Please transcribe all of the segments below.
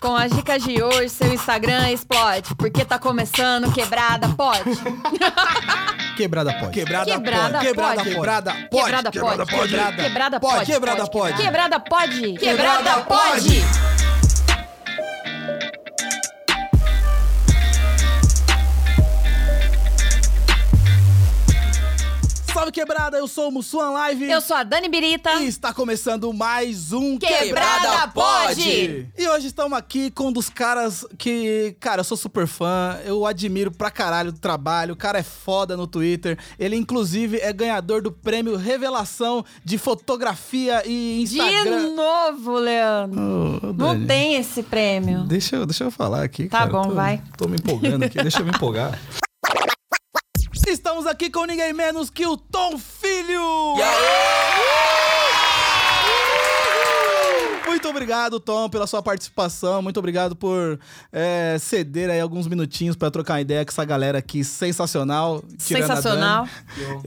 Com as dicas de hoje, seu Instagram explode, porque tá começando Quebrada Pode. Quebrada pode. Quebrada, Quebrada pode. Quebrada, pode. quebrada pode. Quebrada pode. Quebrada Quebrada pode. pode. Quebrada pode. Quebrada pode. Quebrada pode. Salve quebrada, eu sou o Mussuan Live. Eu sou a Dani Birita. E está começando mais um Quebrada Pode. E hoje estamos aqui com um dos caras que, cara, eu sou super fã, eu admiro pra caralho do trabalho, o cara é foda no Twitter. Ele, inclusive, é ganhador do prêmio Revelação de Fotografia e De Instagram. novo, Leandro. Ô, Não tem esse prêmio. Deixa eu, deixa eu falar aqui, Tá cara. bom, Tô- vai. Tô me empolgando aqui, deixa eu me empolgar. Estamos aqui com ninguém menos que o Tom Filho! Muito obrigado, Tom, pela sua participação. Muito obrigado por é, ceder aí alguns minutinhos pra trocar uma ideia com essa galera aqui sensacional. Sensacional.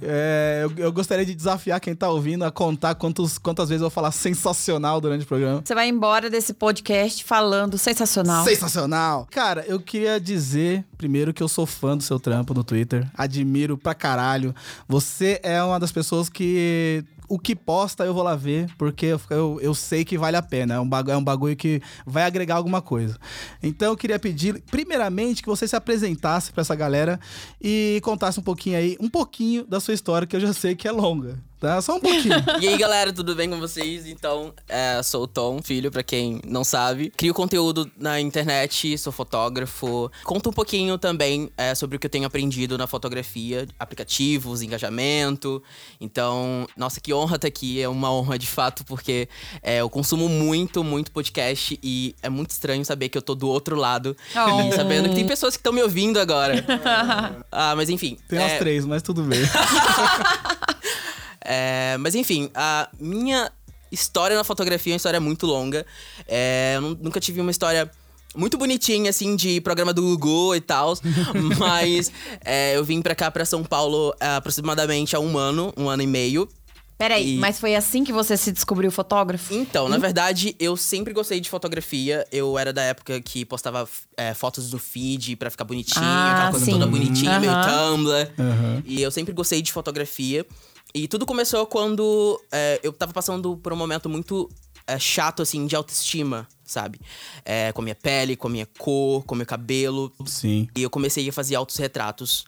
É, eu, eu gostaria de desafiar quem tá ouvindo a contar quantos, quantas vezes eu vou falar sensacional durante o programa. Você vai embora desse podcast falando sensacional. Sensacional! Cara, eu queria dizer primeiro que eu sou fã do seu trampo no Twitter. Admiro pra caralho. Você é uma das pessoas que. O que posta eu vou lá ver, porque eu, eu, eu sei que vale a pena. É um, bagulho, é um bagulho que vai agregar alguma coisa. Então eu queria pedir, primeiramente, que você se apresentasse pra essa galera e contasse um pouquinho aí, um pouquinho da sua história, que eu já sei que é longa. Tá? Só um pouquinho. E aí, galera, tudo bem com vocês? Então, é, sou o Tom, filho, pra quem não sabe. Crio conteúdo na internet, sou fotógrafo. Conto um pouquinho também é, sobre o que eu tenho aprendido na fotografia, aplicativos, engajamento. Então, nossa, que honra estar aqui. É uma honra de fato, porque é, eu consumo muito, muito podcast e é muito estranho saber que eu tô do outro lado Oh. e sabendo que tem pessoas que estão me ouvindo agora. ah, mas enfim. Tem é, umas três, mas tudo bem. É, mas enfim, a minha história na fotografia é uma história muito longa. É, eu nu- nunca tive uma história muito bonitinha, assim, de programa do Gugu e tal. mas é, eu vim pra cá, pra São Paulo, é, aproximadamente há um ano, um ano e meio. Peraí, E- mas foi assim que você se descobriu fotógrafo? Então, na verdade, eu sempre gostei de fotografia. Eu era da época que postava é, fotos no feed pra ficar bonitinho, Ah, aquela coisa sim. toda bonitinha, meio Aham. Tumblr. Aham. E eu sempre gostei de fotografia. E tudo começou quando é, eu tava passando por um momento muito é, chato, assim, de autoestima, sabe? É, com a minha pele, com a minha cor, com o meu cabelo. Sim. E eu comecei a fazer autorretratos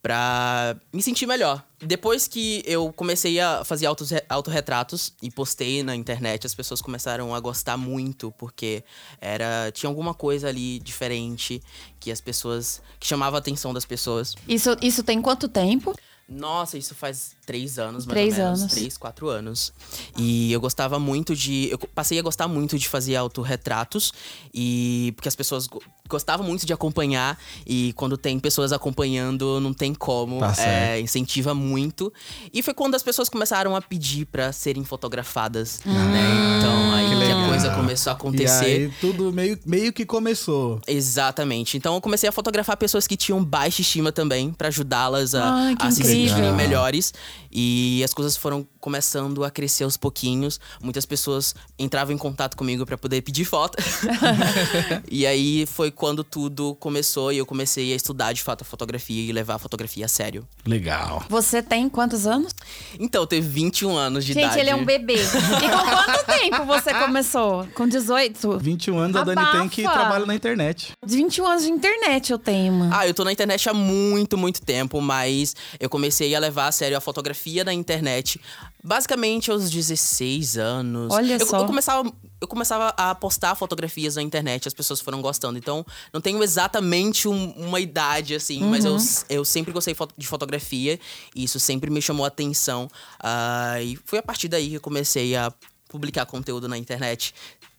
pra me sentir melhor. Depois que eu comecei a fazer autos- autorretratos e postei na internet, as pessoas começaram a gostar muito, porque era tinha alguma coisa ali diferente que as pessoas. que chamava a atenção das pessoas. Isso, isso tem quanto tempo? Nossa, isso faz três anos, mais Três ou menos. anos. Três, quatro anos. E eu gostava muito de. Eu passei a gostar muito de fazer autorretratos. E. Porque as pessoas go- gostavam muito de acompanhar. E quando tem pessoas acompanhando, não tem como. Tá é, incentiva muito. E foi quando as pessoas começaram a pedir pra serem fotografadas. Né? Então aí Que que, a coisa começou a E acontecer. aí tudo meio, meio que começou. Exatamente. Então eu comecei a fotografar pessoas que tinham baixa estima também, pra ajudá-las a, Ai, a se sentirem melhores. E as coisas foram começando a crescer aos pouquinhos. Muitas pessoas entravam em contato comigo pra poder pedir foto. e aí foi quando tudo começou e eu comecei a estudar de fato a fotografia e levar a fotografia a sério. Legal. Você tem quantos anos? Então, eu teve 21 anos de Gente, idade. ele é um bebê. E com quanto tempo você começou? Com 18? 21 anos a Dani tem que Abafa. trabalha na internet. 21 anos de internet eu tenho, mano. Ah, eu tô na internet há muito, muito tempo, mas eu comecei a levar a sério a fotografia na internet basicamente aos 16 anos. Olha eu, só. Eu começava eu começava a postar fotografias na internet, as pessoas foram gostando. Então, não tenho exatamente um- uma idade, assim, mas eu, eu sempre gostei de fotografia e isso sempre me chamou a atenção. Ah, e foi a partir daí que eu comecei a publicar conteúdo na internet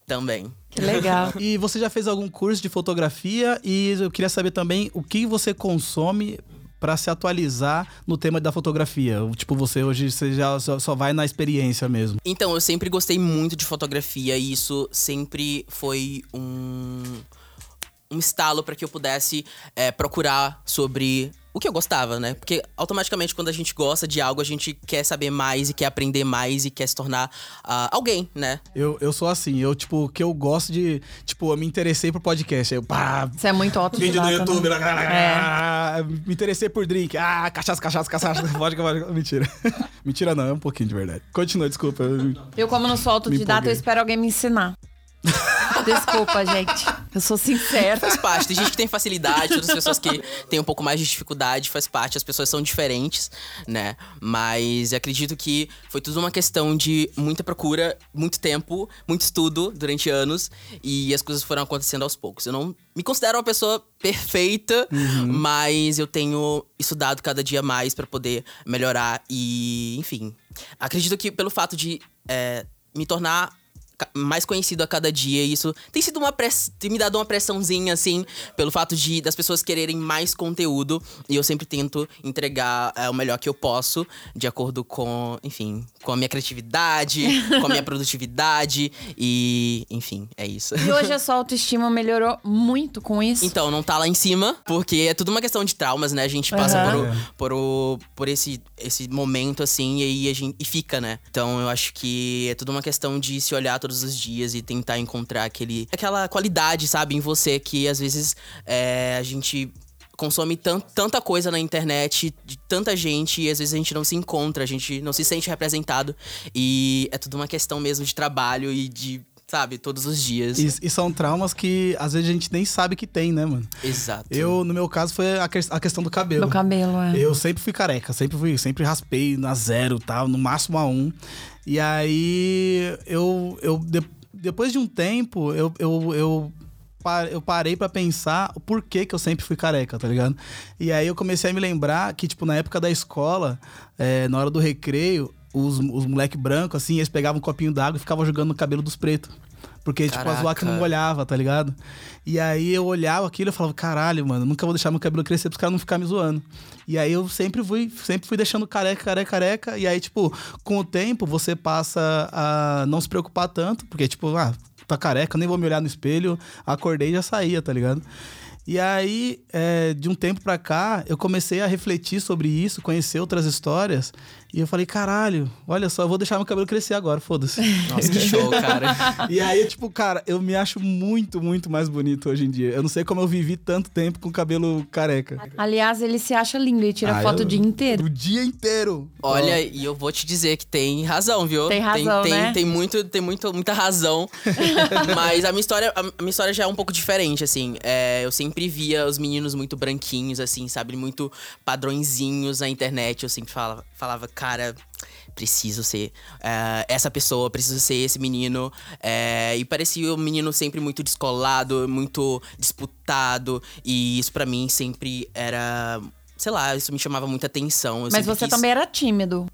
também. Que legal. E você já fez algum curso de fotografia? E eu queria saber também o que você consome pra se atualizar no tema da fotografia. Tipo, você hoje você já só, só vai na experiência mesmo. Então, eu sempre gostei muito de fotografia e isso sempre foi um, um estalo para que eu pudesse é, procurar sobre o que eu gostava, né? Porque automaticamente quando a gente gosta de algo, a gente quer saber mais e quer aprender mais e quer se tornar ah, alguém, né? Eu, eu sou assim, eu, tipo, que eu gosto de. Tipo, eu me interessei por podcast. Eu, pá, Você é muito vídeo no autodidata, YouTube. né? lá, Me interessei por drink. Ah, cachaça, cachaça, cachaça, vodka, vodka. Mentira. Mentira não, é um pouquinho de verdade. Continua, desculpa. eu- Eu, como não sou autodidata, eu espero alguém me ensinar. Desculpa, gente. Eu sou sincera. Faz parte. Tem gente que tem facilidade, outras pessoas que têm um pouco mais de dificuldade, faz parte. As pessoas são diferentes, né? Mas eu acredito que foi tudo uma questão de muita procura, muito tempo, muito estudo durante anos e as coisas foram acontecendo aos poucos. Eu não me considero uma pessoa perfeita, mas eu tenho estudado cada dia mais pra poder melhorar e, enfim. Acredito que pelo fato de é, me tornar mais conhecido a cada dia. E isso tem sido uma press... tem me dado uma pressãozinha, assim, pelo fato de das pessoas quererem mais conteúdo. E eu sempre tento entregar é, o melhor que eu posso, de acordo com, enfim, com a minha criatividade, com a minha produtividade. E, enfim, é isso. E hoje a sua autoestima melhorou muito com isso. Então, não tá lá em cima, porque é tudo uma questão de traumas, né? A gente passa Aham. por, o- por, o- por esse, esse momento, assim, e aí a gente e fica, né? Então, eu acho que é tudo uma questão de se olhar todos os dias e tentar encontrar aquele, aquela qualidade, sabe, em você que às vezes é, a gente consome tan- tanta coisa na internet, de tanta gente, e às vezes a gente não se encontra, a gente não se sente representado. E é tudo uma questão mesmo de trabalho e de, sabe, todos os dias. E, e são traumas que às vezes a gente nem sabe que tem, né, mano? Exato. Eu, no meu caso, foi a, que- a questão do cabelo. Do cabelo, é. Eu sempre fui careca, sempre fui, sempre raspei na zero tal, no máximo a um. E aí eu, eu de- depois de um tempo, eu, eu, eu, eu parei pra pensar o porquê que eu sempre fui careca, tá ligado? E aí eu comecei a me lembrar que, tipo, na época da escola, é, na hora do recreio, os, os moleque branco, assim, eles pegavam um copinho d'água e ficavam jogando no cabelo dos pretos. Porque, tipo, a zoar que não Caraca. molhava, tá ligado? E aí eu olhava aquilo e falava, caralho, mano, nunca vou deixar meu cabelo crescer pros caras não ficar me zoando. E aí eu sempre fui, sempre fui deixando careca, careca, careca. E aí, tipo, com o tempo você passa a não se preocupar tanto, porque, tipo, ah, tá careca, nem vou me olhar no espelho, acordei e já saía, tá ligado? E aí, é, de um tempo pra cá, eu comecei a refletir sobre isso, conhecer outras histórias. E eu falei, caralho, olha só, eu vou deixar meu cabelo crescer agora, foda-se. Nossa, que show, cara. E aí, tipo, cara, eu me acho muito, muito mais bonito hoje em dia. Eu não sei como eu vivi tanto tempo com cabelo careca. Aliás, ele se acha lindo e tira Ah, foto eu- o dia inteiro. O dia inteiro. Olha, e eu vou te dizer que tem razão, viu? Tem razão, tem, né? Tem, muito, tem muito, muita razão. Mas a minha história, a minha história já é um pouco diferente, assim. É, eu sempre via os meninos muito branquinhos, assim, sabe? Muito padrõezinhos na internet. Eu sempre falava, falava cara, preciso ser é, essa pessoa, preciso ser esse menino. É, e parecia um menino sempre muito descolado, muito disputado. E isso pra mim sempre era. Sei lá, isso me chamava muita atenção. Eu Mas você quis- também era tímido.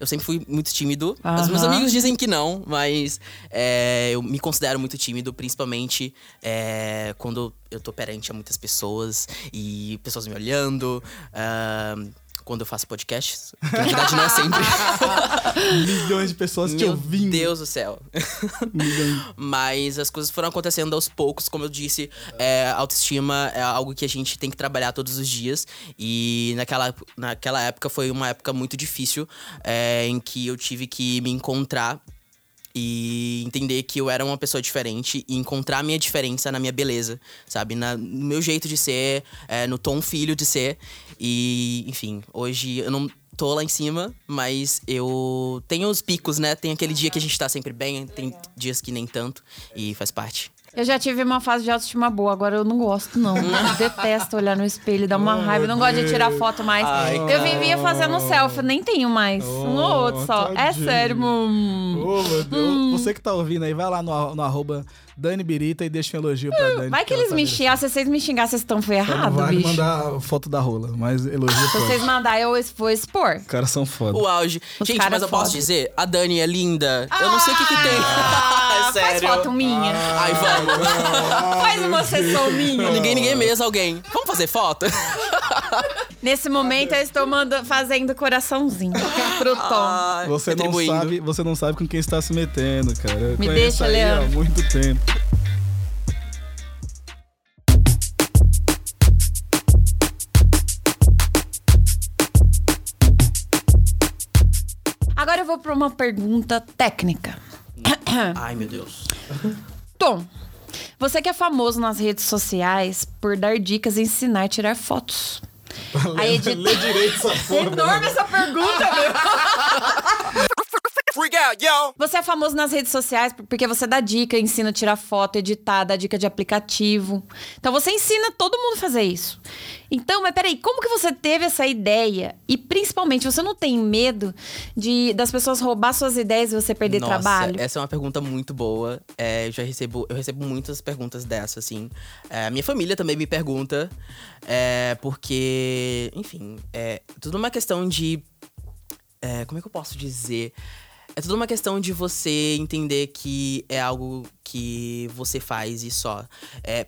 eu sempre fui muito tímido. Os meus amigos dizem que não, mas é, eu me considero muito tímido, principalmente é, quando eu tô perante a muitas pessoas e pessoas me olhando. ah, quando eu faço podcasts, que na verdade não é sempre. Milhões de pessoas te Meu ouvindo. Deus do céu. Mas as coisas foram acontecendo aos poucos, como eu disse, é, autoestima é algo que a gente tem que trabalhar todos os dias. E naquela, naquela época foi uma época muito difícil, é, em que eu tive que me encontrar e entender que eu era uma pessoa diferente e encontrar a minha diferença na minha beleza, sabe? Na, no meu jeito de ser, é, no tom filho de ser. E, enfim, hoje eu não tô lá em cima, mas eu tenho os picos, né? Tem aquele dia que a gente tá sempre bem, tem dias que nem tanto, e faz parte. Eu já tive uma fase de autoestima boa, agora eu não gosto, não. Eu detesto olhar no espelho, dá uma raiva. Eu não gosto de tirar foto mais. Ai, eu vivia fazendo selfie, nem tenho mais. um ou outro só. É tadinho. sério, hum. Ô, meu Deus. Você que tá ouvindo aí, vai lá no, no arroba Dani Birita e deixa um elogio pra Dani. Vai que eles tá me xingar, se vocês me xingar, vocês estão vale bicho. mandar foto da rola, mas elogio Se vocês mandarem, eu vou expor. Os caras são foda. O auge. Os Gente, mas eu posso foda. dizer, a Dani é linda. eu não sei o que que tem. Ah, É faz sério. foto minha. Ai, vamos. Faz uma sessão minha. ninguém, ninguém mesmo, alguém. Vamos fazer foto? Nesse momento, eu estou manda- fazendo coraçãozinho pro Tom. Ai, Você não, sabe, você não sabe com quem está se metendo, cara. Eu Me deixa, aí há Leandro. muito tempo. Agora eu vou para uma pergunta técnica. Ai, meu Deus. Tom, você que é famoso nas redes sociais por dar dicas e ensinar a tirar fotos. A editar... Lê direito essa porra. Enorme essa pergunta, meu. Freak out, yo! Você é famoso nas redes sociais porque você dá dica, ensina a tirar foto, editar, dá dica de aplicativo. Então você ensina todo mundo a fazer isso. Então, mas peraí, como que você teve essa ideia? E principalmente, você não tem medo de das pessoas roubar suas ideias e você perder Nossa, trabalho? essa é uma pergunta muito boa. É, eu já recebo, eu recebo muitas perguntas dessas, assim. É, minha família também me pergunta, é, porque, enfim, é tudo uma questão de. é, como é que eu posso dizer? É tudo uma questão de você entender que é algo que você faz e só. É,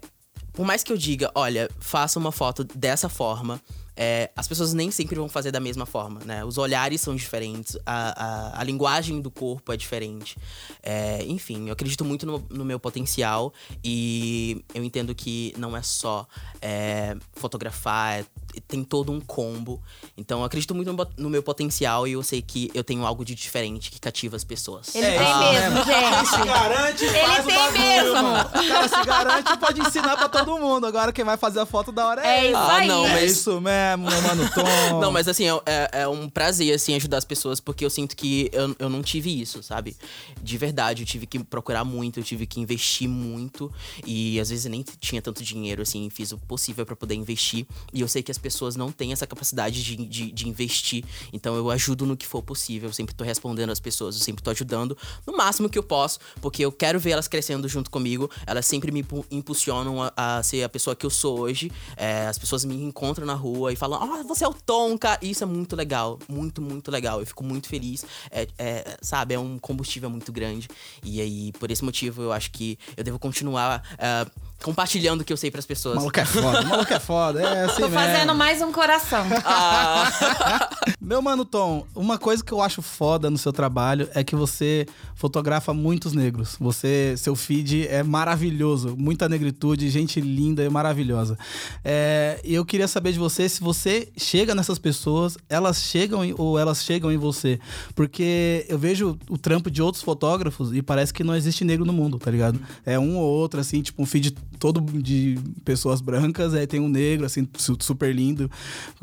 por mais que eu diga, olha, faça uma foto dessa forma, é, as pessoas nem sempre vão fazer da mesma forma, né? Os olhares são diferentes, a, a, a linguagem do corpo é diferente. É, enfim, eu acredito muito no, no meu potencial e eu entendo que não é só é, fotografar, é- tem todo um combo. Então eu acredito muito no, meu potencial e eu sei que eu tenho algo de diferente que cativa as pessoas. Ele tem mesmo, gente. garante, Ele faz o tem bagulho, mesmo. mano. Cara se garante e pode ensinar pra todo mundo. Agora quem vai fazer a foto da hora é, É ele. isso Ah, aí. não, É mas- isso mesmo, meu mano Tom. Não, mas assim, é, é- é um prazer, assim, ajudar as pessoas, porque eu sinto que eu, eu não tive isso, sabe? De verdade, eu tive que procurar muito, eu tive que investir muito. E às vezes eu nem tinha tanto dinheiro, assim, fiz o possível pra poder investir. E eu sei que as pessoas não têm essa capacidade de, de, de investir. Então eu ajudo no que for possível, eu sempre tô respondendo as pessoas, eu sempre tô ajudando no máximo que eu posso, porque eu quero ver elas crescendo junto comigo. Elas sempre me impu- impulsionam a, a ser a pessoa que eu sou hoje. É, as pessoas me encontram na rua e falam: Ah, você é o Tom, cara. E Isso é muito legal, muito, muito legal. Eu fico muito feliz. É, é, sabe, é um combustível muito grande. E aí, por esse motivo, eu acho que eu devo continuar é, compartilhando o que eu sei pras O pessoas. maluco é foda, o maluco é foda. É assim Tô mesmo. fazendo mais um coração. Meu mano Tom, uma coisa que eu acho foda no seu trabalho é que você fotografa muitos negros. Você, seu feed é maravilhoso, muita negritude, gente linda e maravilhosa. É, E eu queria saber de você se você chega nessas pessoas, elas chegam em- ou elas chegam em você, porque eu vejo o trampo de outros fotógrafos e parece que não existe negro no mundo, tá ligado? É um ou outro assim, tipo um feed todo de pessoas brancas, aí tem um negro assim su- super lindo,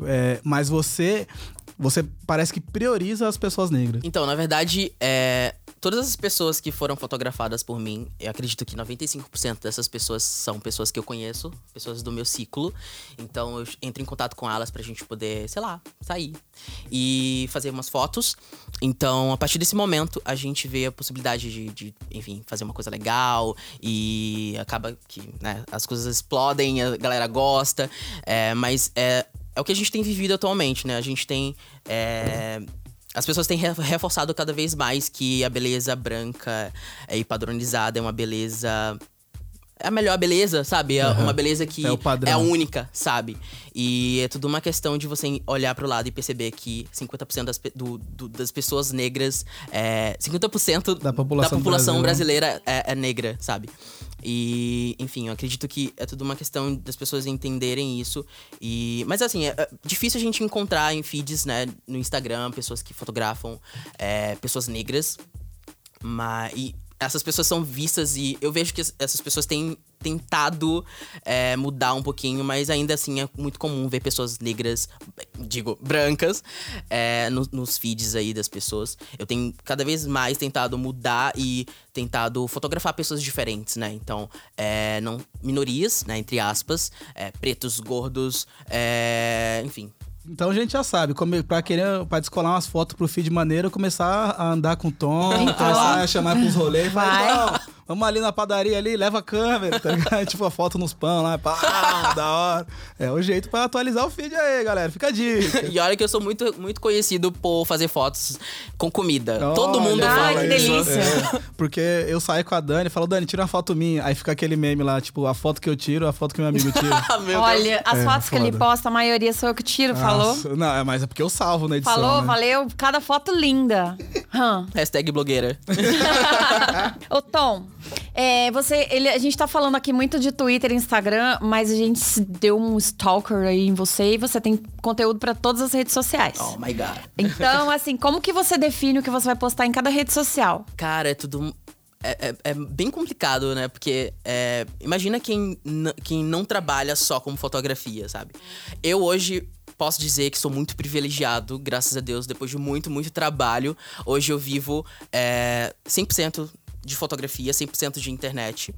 É, mas você você parece que prioriza as pessoas negras. Então, na verdade, é, todas as pessoas que foram fotografadas por mim, eu acredito que 95% dessas pessoas são pessoas que eu conheço, pessoas do meu ciclo. Então, eu entro em contato com elas pra gente poder, sei lá, sair e fazer umas fotos. Então, a partir desse momento, a gente vê a possibilidade de, de, enfim, fazer uma coisa legal e acaba que né, as coisas explodem, a galera gosta, é, mas é, é o que a gente tem vivido atualmente, né? A gente tem. é, as pessoas têm re- reforçado cada vez mais que a beleza branca é, e padronizada é uma beleza. É a melhor beleza, sabe? É uma beleza que É o é única, sabe? E é tudo uma questão de você olhar pro lado e perceber que 50% das, do- do- das pessoas negras. É, 50% Da população do Brasil. brasileira é, é negra, sabe? E, enfim, eu acredito que é tudo uma questão das pessoas entenderem isso. E, mas assim, é, é difícil a gente encontrar em feeds, né, no Instagram, pessoas que fotografam é, pessoas negras. Mas, e essas pessoas são vistas e eu vejo que es- essas pessoas têm tentado é, mudar um pouquinho, mas ainda assim é muito comum ver pessoas negras, digo, brancas, é, no- nos feeds aí das pessoas. Eu tenho cada vez mais tentado mudar e tentado fotografar pessoas diferentes, né? Então, é, não minorias, né? Entre aspas, é, pretos, gordos, é, enfim. Então a gente já sabe, como, pra querer, pra descolar umas fotos pro feed maneiro, começar a andar com o Tom, começar a chamar pros rolês, Vai. vamos ali na padaria ali, leva a câmera, tá ligado? tipo a foto nos pão lá, pá, da hora. É o jeito pra atualizar o feed aí, galera, fica a dica. E olha que eu sou muito, muito conhecido por fazer fotos com comida. Todo Olha, mundo Ai, fala que delícia. É, porque eu saio com a Dani e falo, Dani, tira uma foto minha. Aí fica aquele meme lá, tipo, a foto que eu tiro, a foto que meu amigo tira. Ah, meu Deus. Olha, as É, fotos que ele foda. posta, a maioria sou eu que tiro, falou? Não, é, mas é porque eu salvo na edição. Falou, né? valeu. Cada foto linda. Hashtag blogueira. Ô, Tom, é, você, ele, a gente tá falando aqui muito de Twitter e Instagram, mas a gente se deu um stalker aí em você e você tem conteúdo pra todas as redes sociais. Oh my god. Então, assim, como que você define o que você vai postar em cada rede social? Cara, é tudo. É, é- é bem complicado, né? Porque é, imagina quem, quem não trabalha só com fotografia, sabe? Eu hoje posso dizer que sou muito privilegiado, graças a Deus, depois de muito, muito trabalho. Hoje eu vivo é, 100% de fotografia, 100% de internet.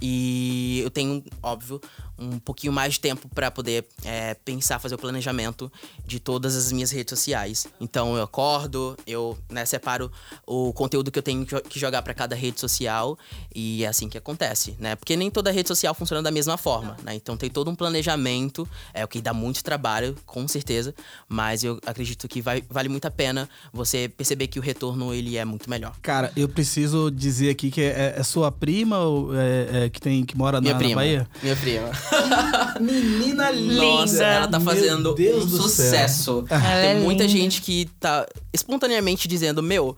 E eu tenho, óbvio, um pouquinho mais de tempo para poder é, pensar, fazer o planejamento de todas as minhas redes sociais. Então eu acordo, eu né, separo o conteúdo que eu tenho que jo- que jogar para cada rede social e é assim que acontece, né? Porque nem toda rede social funciona da mesma forma, né? Então tem todo um planejamento, é o que dá muito trabalho, com certeza, mas eu acredito que vai, vale muito a pena você perceber que o retorno ele é muito melhor. Cara, eu preciso dizer aqui que é, é sua prima ou é, é que, tem, que mora na, Minha na prima. Bahia? Minha prima. Menina Nossa, ela tá fazendo Deus um sucesso. Ela Tem é muita linda. gente que tá espontaneamente dizendo: Meu,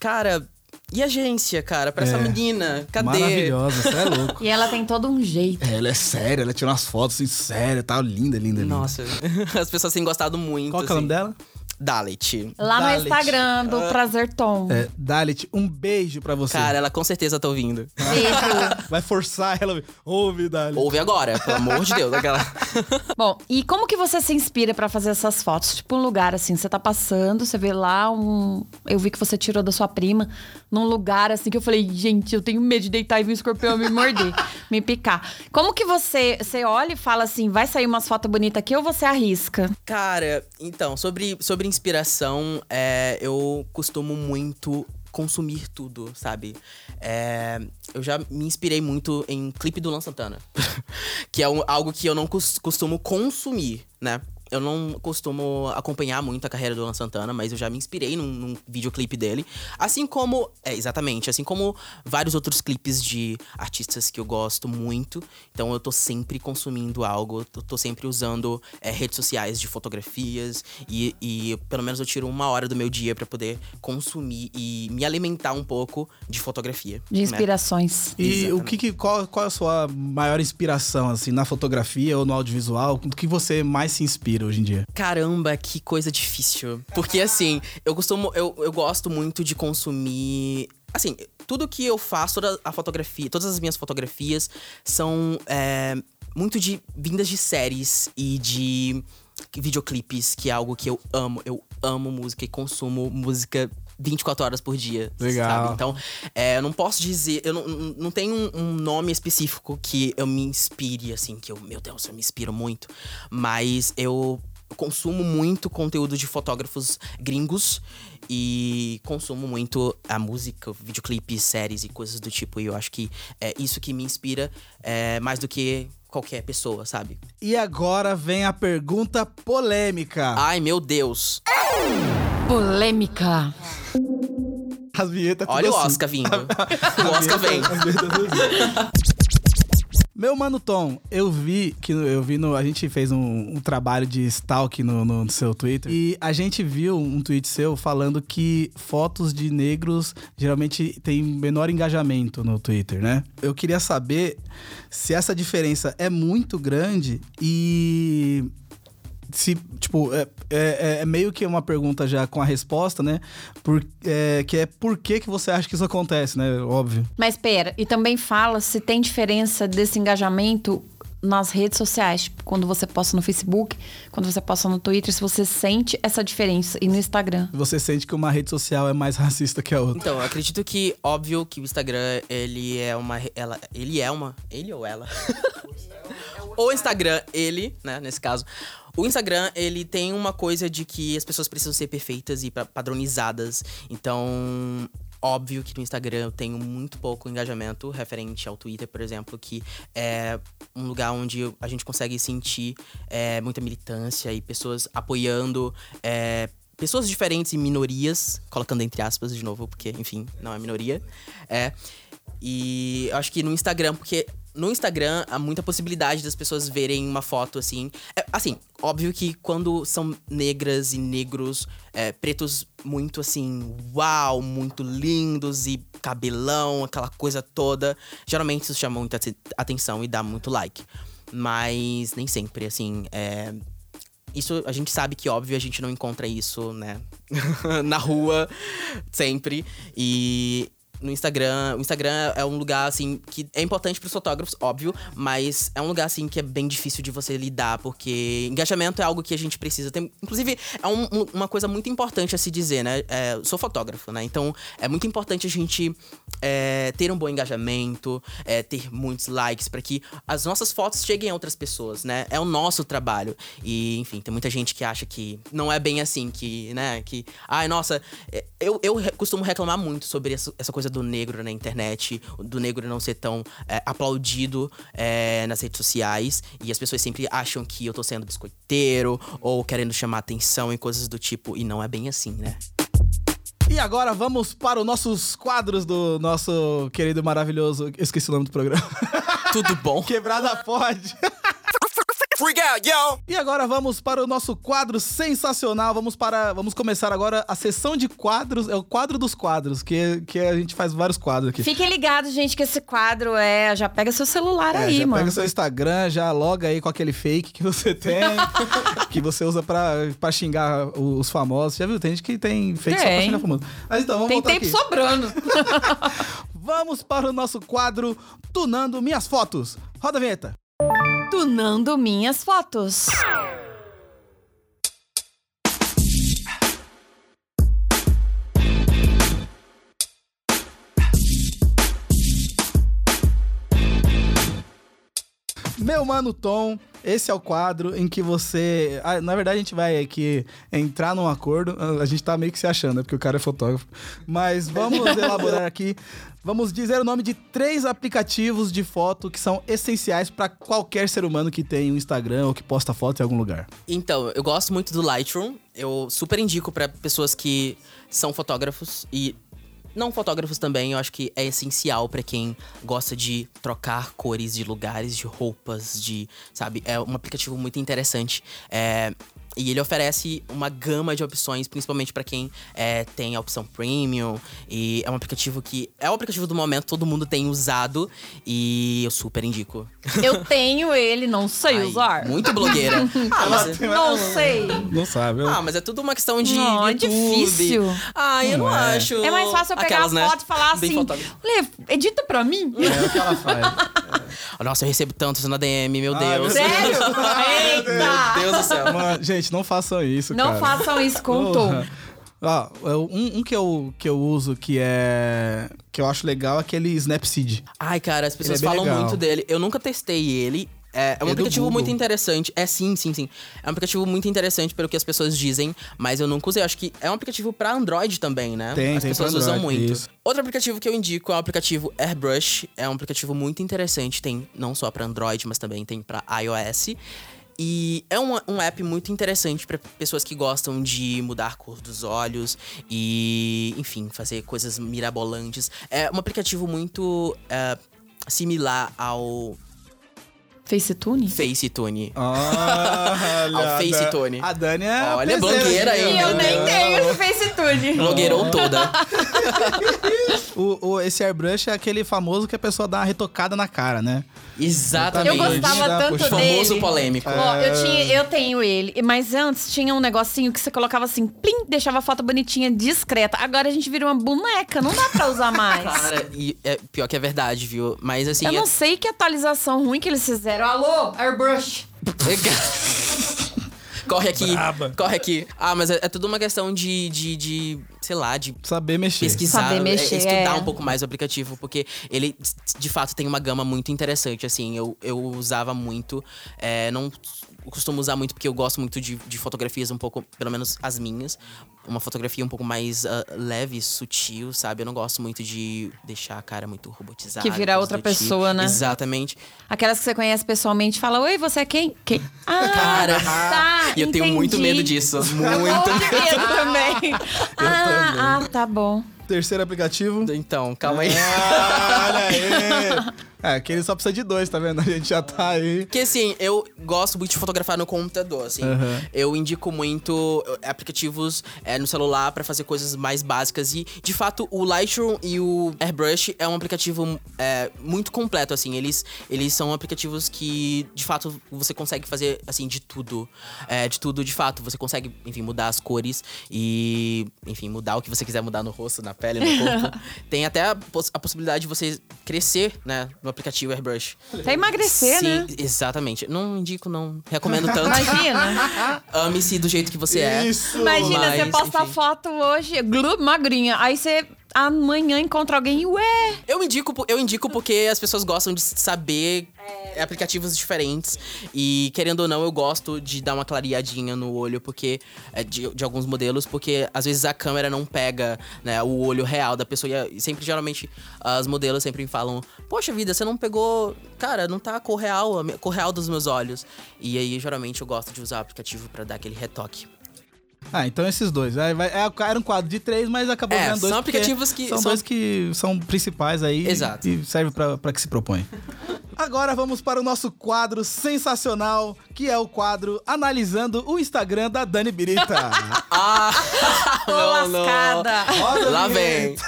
cara, e agência, cara, pra essa É. menina? Cadê? Maravilhosa, você é louco. E ela tem todo um jeito. Ela é séria, ela tira umas fotos assim, séria, tá linda, linda, linda. Nossa, as pessoas têm gostado muito. Qual que é o nome assim. dela? Dalit. Lá no Dalit. Instagram do Prazer Tom. É, Dalit, um beijo pra você. Cara, ela com certeza tá ouvindo. Beijo. Vai forçar ela. Ouve, Dalit. Ouve agora, pelo amor de Deus. Aquela... Bom, e como que você se inspira pra fazer essas fotos? Tipo, um lugar assim, você tá passando, você vê lá um. Eu vi que você tirou da sua prima, num lugar assim que eu falei, gente, eu tenho medo de deitar e vir um escorpião me morder, me picar. Como que você, você olha e fala assim, vai sair umas fotos bonitas aqui ou você arrisca? Cara, então, sobre, sobre inspiração, é, eu costumo muito consumir tudo, sabe? É, eu já me inspirei muito em clipe do Luan Santana. que é algo que eu não cos- costumo consumir, né? Eu não costumo acompanhar muito a carreira do Luan Santana, mas eu já me inspirei num, num videoclipe dele. Assim como. É, exatamente. Assim como vários outros clipes de artistas que eu gosto muito. Então eu tô sempre consumindo algo, eu tô sempre usando é, redes sociais de fotografias. E, e pelo menos eu tiro uma hora do meu dia pra poder consumir e me alimentar um pouco de fotografia. De né? inspirações. E o Exatamente. que, que- qual, qual é a sua maior inspiração, assim, na fotografia ou no audiovisual? Do que você mais se inspira hoje em dia? Caramba, que coisa difícil. Porque assim, eu costumo. Eu, eu gosto muito de consumir. Assim, tudo que eu faço, toda a fotografia, todas as minhas fotografias são é, muito de vindas de séries e de videoclipes, que é algo que eu amo. Eu amo música e consumo música 24 horas por dia. Legal. Sabe? Então, é, eu não posso dizer. Eu não, não tenho um, um nome específico que eu me inspire, assim, que eu, meu Deus, eu me inspiro muito. Mas eu consumo muito conteúdo de fotógrafos gringos e consumo muito a música, videoclipes, séries e coisas do tipo. E eu acho que é isso que me inspira é, mais do que qualquer pessoa, sabe? E agora vem a pergunta polêmica. Ai, meu Deus. Polêmica. As vinhetas Olha o assim. Oscar vindo. o Oscar vem. Assim. Meu mano Tom, eu vi que no- eu vi no. A gente fez um, um trabalho de stalk no, no seu Twitter. E a gente viu um tweet seu falando que fotos de negros geralmente têm menor engajamento no Twitter, né? Eu queria saber se essa diferença é muito grande e se, tipo, é, é, é meio que uma pergunta já com a resposta, né? Por, é, que é por que, que você acha que isso acontece, né? Óbvio. Mas pera, e também fala se tem diferença desse engajamento nas redes sociais, tipo, quando você posta no Facebook, quando você posta no Twitter, se você sente essa diferença e no Instagram. Você sente que uma rede social é mais racista que a outra. Então, eu acredito que, óbvio, que o Instagram, ele é uma. Ela, ele é uma. Ele ou ela? o Instagram, ele, né, nesse caso. O Instagram, ele tem uma coisa de que as pessoas precisam ser perfeitas e pa- padronizadas. Então, óbvio que no Instagram eu tenho muito pouco engajamento referente ao Twitter, por exemplo, que é um lugar onde a gente consegue sentir é, muita militância e pessoas apoiando. é, pessoas diferentes e minorias, colocando entre aspas de novo, porque, enfim, não é minoria. É. E eu acho que no Instagram, porque no Instagram há muita possibilidade das pessoas verem uma foto assim. É, assim, óbvio que quando são negras e negros, é, pretos muito assim, uau, muito lindos e cabelão, aquela coisa toda, geralmente isso chama muita ate- atenção e dá muito like. Mas nem sempre, assim, é, isso a gente sabe que, óbvio, a gente não encontra isso, né? Na rua, sempre. E no Instagram. O Instagram é um lugar, assim, que é importante pros fotógrafos, óbvio, mas é um lugar, assim, que é bem difícil de você lidar, porque engajamento é algo que a gente precisa. Tem, inclusive, é um- um- uma coisa muito importante a se dizer, né? É, sou fotógrafo, né? Então, é muito importante a gente é, ter um bom engajamento, é, ter muitos likes, para que as nossas fotos cheguem a outras pessoas, né? É o nosso trabalho. E, enfim, tem muita gente que acha que não é bem assim, que, né? Que, ai, nossa, é, eu, eu costumo reclamar muito sobre essa coisa do negro na internet, do negro não ser tão é, aplaudido é, nas redes sociais. E as pessoas sempre acham que eu tô sendo biscoiteiro ou querendo chamar atenção e coisas do tipo. E não é bem assim, né? E agora vamos para os nossos quadros do nosso querido maravilhoso. Esqueci o nome do programa. Tudo bom? Quebrada pode. Freak out, yo! E agora vamos para o nosso quadro sensacional. Vamos para, vamos começar agora a sessão de quadros. É o quadro dos quadros, que, que a gente faz vários quadros aqui. Fiquem ligados, gente, que esse quadro é. Já pega seu celular É, aí, já mano. pega seu Instagram, já loga aí com aquele fake que você tem, que você usa pra, pra xingar os famosos. Já viu? Tem gente que tem fake só pra Tem. xingar famoso. Mas então, vamos Tem tempo aqui. sobrando. Vamos para o nosso quadro Tunando Minhas Fotos. Roda a vinheta. Tunando minhas fotos. Meu mano Tom, esse é o quadro em que você. ah, na verdade, a gente vai aqui entrar num acordo. A gente tá meio que se achando, né? Porque o cara é fotógrafo. Mas vamos elaborar aqui. Vamos dizer o nome de três aplicativos de foto que são essenciais para qualquer ser humano que tem um Instagram ou que posta foto em algum lugar. Então, eu gosto muito do Lightroom. Eu super indico pra pessoas que são fotógrafos e não fotógrafos também. Eu acho que é essencial pra quem gosta de trocar cores de lugares, de roupas, de, sabe, é um aplicativo muito interessante. É, e ele oferece uma gama de opções, principalmente pra quem é, tem a opção premium. E é um aplicativo que é o aplicativo do momento, todo mundo tem usado e eu super indico. Eu tenho ele, não sei Ai, usar. Muito blogueira. ah, mas, Não sei. Não sabe. ah, mas é tudo uma questão de Não, é YouTube. difícil. Ah, eu não, Não é. acho. É mais fácil eu pegar Aquelas, a né? foto e falar Bem assim. Lê, edita pra mim. É o que ela faz. Nossa, eu recebo tanto isso na DM, meu Ah, Deus. Sério? Eita! Meu Deus do céu. Mano, gente, não façam isso, Não cara. façam isso com o Tom. Eu- um, um que, eu, que eu uso que é. que eu acho legal é aquele Snapseed. Ai, cara, as pessoas é falam legal. muito dele. Eu nunca testei ele. É, é um É aplicativo muito interessante. É, sim, sim, sim. É um aplicativo muito interessante pelo que as pessoas dizem, mas eu nunca usei. Acho que é um aplicativo pra Android também, né? Tem, as tem pessoas pra usam Android, muito. isso. Outro aplicativo que eu indico é o aplicativo Airbrush. É um aplicativo muito interessante. Tem não só pra Android, mas também tem pra iOS. E é um, um app muito interessante pra pessoas que gostam de mudar a cor dos olhos e, enfim, fazer coisas mirabolantes. É um aplicativo muito é, similar ao FaceTune? FaceTune. Olha, Ao Face Dan- Tune. A Dani é. Olha, blogueira aí. E eu meu nem tenho FaceTune. Blogueirou toda. O, o- esse airbrush é aquele famoso que a pessoa dá uma retocada na cara, né? Exatamente. Eu gostava tanto puxa. Famoso dele. polêmico. Ó, eu, tinha, eu tenho ele. Mas antes tinha um negocinho que você colocava assim, plim, deixava a foto bonitinha, discreta. Agora a gente vira uma boneca, não dá pra usar mais. Cara, e é pior que é verdade, viu? Mas assim. eu é- não sei que atualização ruim que eles fizeram. Alô, Airbrush. corre aqui, Braba. corre aqui. Ah, mas é, é tudo uma questão de, de, de, sei lá, de Saber mexer. pesquisar, Saber é, mexer, estudar é. um pouco mais o aplicativo, porque ele de fato tem uma gama muito interessante, assim, eu, eu usava muito, é, não costumo usar muito porque eu gosto muito de, de fotografias um pouco, pelo menos as minhas. Uma fotografia um pouco mais ah, leve, sutil, sabe? Eu não gosto muito de deixar a cara muito robotizada. Que virar outra tipo. pessoa, né? Exatamente. Aquelas que você conhece pessoalmente fala, oi, você é quem? Quem? Ah, Cara, tá, e eu tenho muito entendi. medo disso. Muito. De medo também. ah, ah, tá bom. Terceiro aplicativo. Então, calma aí. Ah, olha aí. É, que ele só precisa de dois, tá vendo? A gente já tá aí. Porque assim, eu gosto muito de fotografar no computador, assim. Aham. Eu indico muito eh, aplicativos eh, no celular pra fazer coisas mais básicas e, de fato, o Lightroom e o Airbrush é um aplicativo eh, muito completo, assim. Eles, eles são aplicativos que, de fato, você consegue fazer assim de tudo, Eh, de tudo, de fato. Você consegue, enfim, mudar as cores e, enfim, mudar o que você quiser mudar no rosto, na pele, no corpo. Tem até a, poss- a possibilidade de você crescer, né, no aplicativo Airbrush. Até emagrecer, Sim, né? exatamente. Não indico, não recomendo tanto. Imagina. Ame-se do jeito que você é. Isso. Imagina, Mas, você posta enfim. foto hoje, glu, magrinha. Aí você amanhã encontra alguém e, ué, Eu indico, eu indico porque as pessoas gostam de saber aplicativos diferentes. E, querendo ou não, eu gosto de dar uma clareadinha no olho, porque. é, de, de alguns modelos, porque às vezes a câmera não pega né, o olho real da pessoa. E é- sempre, geralmente, as modelos sempre falam: Poxa vida, você não pegou. Cara, não tá a cor real, a cor real dos meus olhos. E aí, geralmente, eu gosto de usar o aplicativo pra dar aquele retoque. Ah, então esses dois. Aí vai- é, era um quadro de três, mas acabou É, vendo dois. são aplicativos que São, são- dois que são principais aí. Exato. E serve pra, pra que se propõe. Agora vamos para o nosso quadro sensacional, que é o quadro Analisando o Instagram da Dani Birita. Ah! tô lascada. Roda a Lá vem.